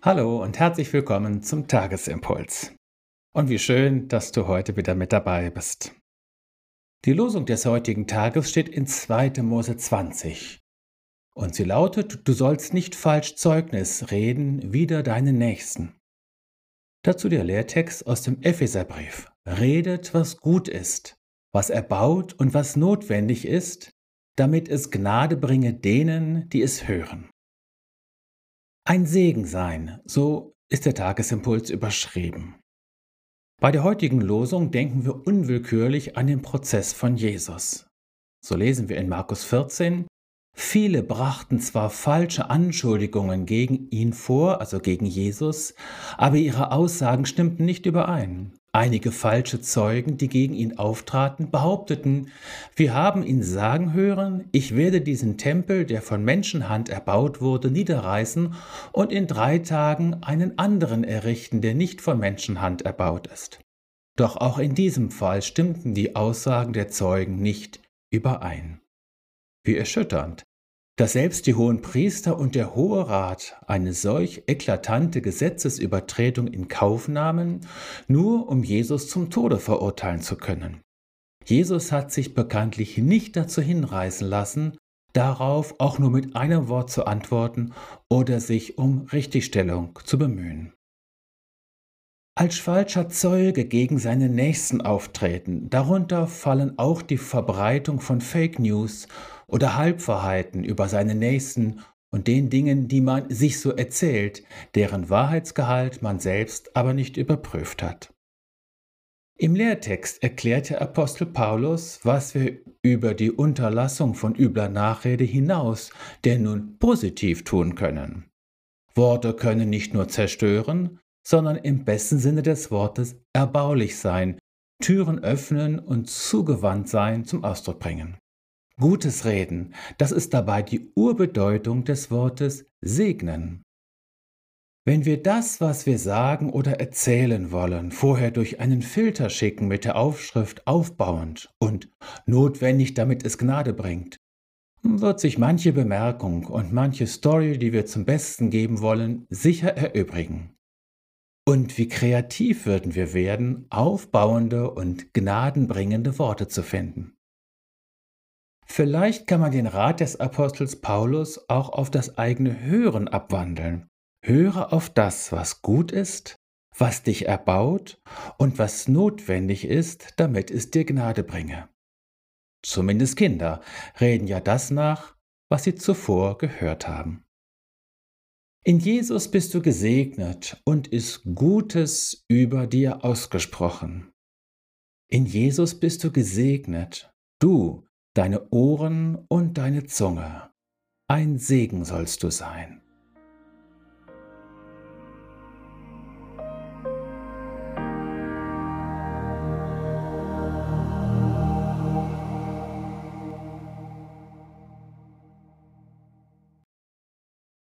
Hallo und herzlich willkommen zum Tagesimpuls. Und wie schön, dass du heute wieder mit dabei bist. Die Losung des heutigen Tages steht in 2. Mose 20. Und sie lautet, du sollst nicht falsch Zeugnis reden wider deinen Nächsten. Dazu der Lehrtext aus dem Epheserbrief. Redet, was gut ist, was erbaut und was notwendig ist, damit es Gnade bringe denen, die es hören ein Segen sein, so ist der Tagesimpuls überschrieben. Bei der heutigen Losung denken wir unwillkürlich an den Prozess von Jesus. So lesen wir in Markus 14, Viele brachten zwar falsche Anschuldigungen gegen ihn vor, also gegen Jesus, aber ihre Aussagen stimmten nicht überein. Einige falsche Zeugen, die gegen ihn auftraten, behaupteten, wir haben ihn sagen hören, ich werde diesen Tempel, der von Menschenhand erbaut wurde, niederreißen und in drei Tagen einen anderen errichten, der nicht von Menschenhand erbaut ist. Doch auch in diesem Fall stimmten die Aussagen der Zeugen nicht überein. Wie erschütternd, dass selbst die hohen Priester und der Hohe Rat eine solch eklatante Gesetzesübertretung in Kauf nahmen, nur um Jesus zum Tode verurteilen zu können. Jesus hat sich bekanntlich nicht dazu hinreißen lassen, darauf auch nur mit einem Wort zu antworten oder sich um Richtigstellung zu bemühen. Als falscher Zeuge gegen seine Nächsten auftreten, darunter fallen auch die Verbreitung von Fake News oder Halbwahrheiten über seine Nächsten und den Dingen, die man sich so erzählt, deren Wahrheitsgehalt man selbst aber nicht überprüft hat. Im Lehrtext erklärt der Apostel Paulus, was wir über die Unterlassung von übler Nachrede hinaus denn nun positiv tun können. Worte können nicht nur zerstören, sondern im besten Sinne des Wortes erbaulich sein, Türen öffnen und zugewandt sein zum Ausdruck bringen. Gutes Reden, das ist dabei die Urbedeutung des Wortes segnen. Wenn wir das, was wir sagen oder erzählen wollen, vorher durch einen Filter schicken mit der Aufschrift aufbauend und notwendig, damit es Gnade bringt, wird sich manche Bemerkung und manche Story, die wir zum Besten geben wollen, sicher erübrigen. Und wie kreativ würden wir werden, aufbauende und gnadenbringende Worte zu finden. Vielleicht kann man den Rat des Apostels Paulus auch auf das eigene Hören abwandeln. Höre auf das, was gut ist, was dich erbaut und was notwendig ist, damit es dir Gnade bringe. Zumindest Kinder reden ja das nach, was sie zuvor gehört haben. In Jesus bist du gesegnet und ist Gutes über dir ausgesprochen. In Jesus bist du gesegnet, du deine Ohren und deine Zunge. Ein Segen sollst du sein.